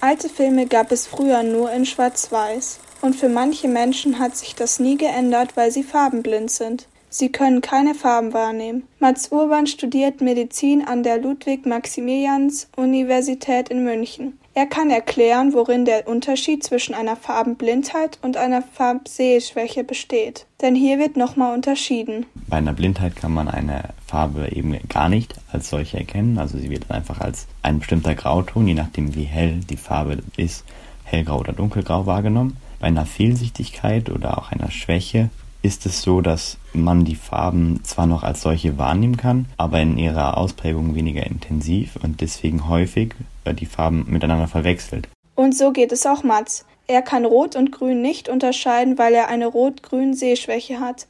Alte Filme gab es früher nur in Schwarz-Weiß. Und für manche Menschen hat sich das nie geändert, weil sie farbenblind sind. Sie können keine Farben wahrnehmen. Mats Urban studiert Medizin an der Ludwig-Maximilians-Universität in München. Er kann erklären, worin der Unterschied zwischen einer Farbenblindheit und einer Farbsehschwäche besteht. Denn hier wird nochmal unterschieden. Bei einer Blindheit kann man eine Farbe eben gar nicht als solche erkennen. Also sie wird einfach als ein bestimmter Grauton, je nachdem wie hell die Farbe ist, hellgrau oder dunkelgrau wahrgenommen. Bei einer Fehlsichtigkeit oder auch einer Schwäche ist es so, dass man die Farben zwar noch als solche wahrnehmen kann, aber in ihrer Ausprägung weniger intensiv und deswegen häufig äh, die Farben miteinander verwechselt. Und so geht es auch Mats. Er kann Rot und Grün nicht unterscheiden, weil er eine rot-grün Sehschwäche hat.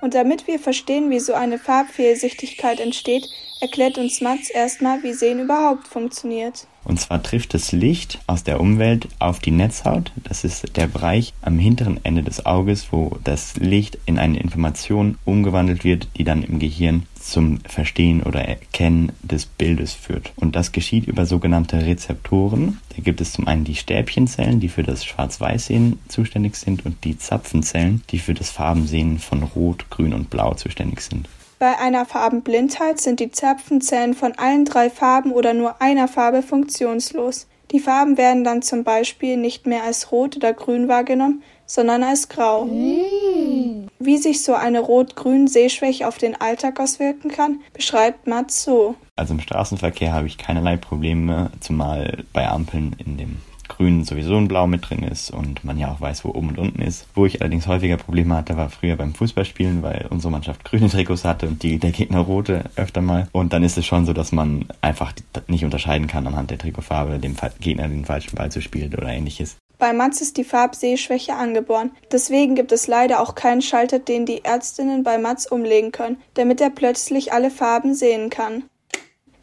Und damit wir verstehen, wie so eine Farbfehlsichtigkeit entsteht, erklärt uns Mats erstmal, wie Sehen überhaupt funktioniert. Und zwar trifft das Licht aus der Umwelt auf die Netzhaut. Das ist der Bereich am hinteren Ende des Auges, wo das Licht in eine Information umgewandelt wird, die dann im Gehirn zum Verstehen oder Erkennen des Bildes führt. Und das geschieht über sogenannte Rezeptoren. Da gibt es zum einen die Stäbchenzellen, die für das Schwarz-Weiß-Sehen zuständig sind, und die Zapfenzellen, die für das Farbensehen von Rot, Grün und Blau zuständig sind. Bei einer Farbenblindheit sind die Zapfenzellen von allen drei Farben oder nur einer Farbe funktionslos. Die Farben werden dann zum Beispiel nicht mehr als rot oder grün wahrgenommen, sondern als grau. Mm. Wie sich so eine rot-grün Sehschwäche auf den Alltag auswirken kann, beschreibt Mats so. Also im Straßenverkehr habe ich keinerlei Probleme, zumal bei Ampeln in dem Grün sowieso ein Blau mit drin ist und man ja auch weiß, wo oben und unten ist. Wo ich allerdings häufiger Probleme hatte, war früher beim Fußballspielen, weil unsere Mannschaft grüne Trikots hatte und die, der Gegner rote öfter mal. Und dann ist es schon so, dass man einfach nicht unterscheiden kann anhand der Trikotfarbe, dem Gegner den falschen Ball zu spielen oder ähnliches. Bei Mats ist die Farbsehschwäche angeboren. Deswegen gibt es leider auch keinen Schalter, den die Ärztinnen bei Mats umlegen können, damit er plötzlich alle Farben sehen kann.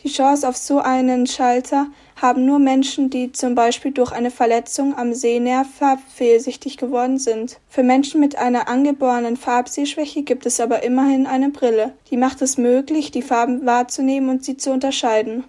Die Chance auf so einen Schalter haben nur Menschen, die zum Beispiel durch eine Verletzung am Sehnerv farbfehlsichtig geworden sind. Für Menschen mit einer angeborenen Farbsehschwäche gibt es aber immerhin eine Brille. Die macht es möglich, die Farben wahrzunehmen und sie zu unterscheiden.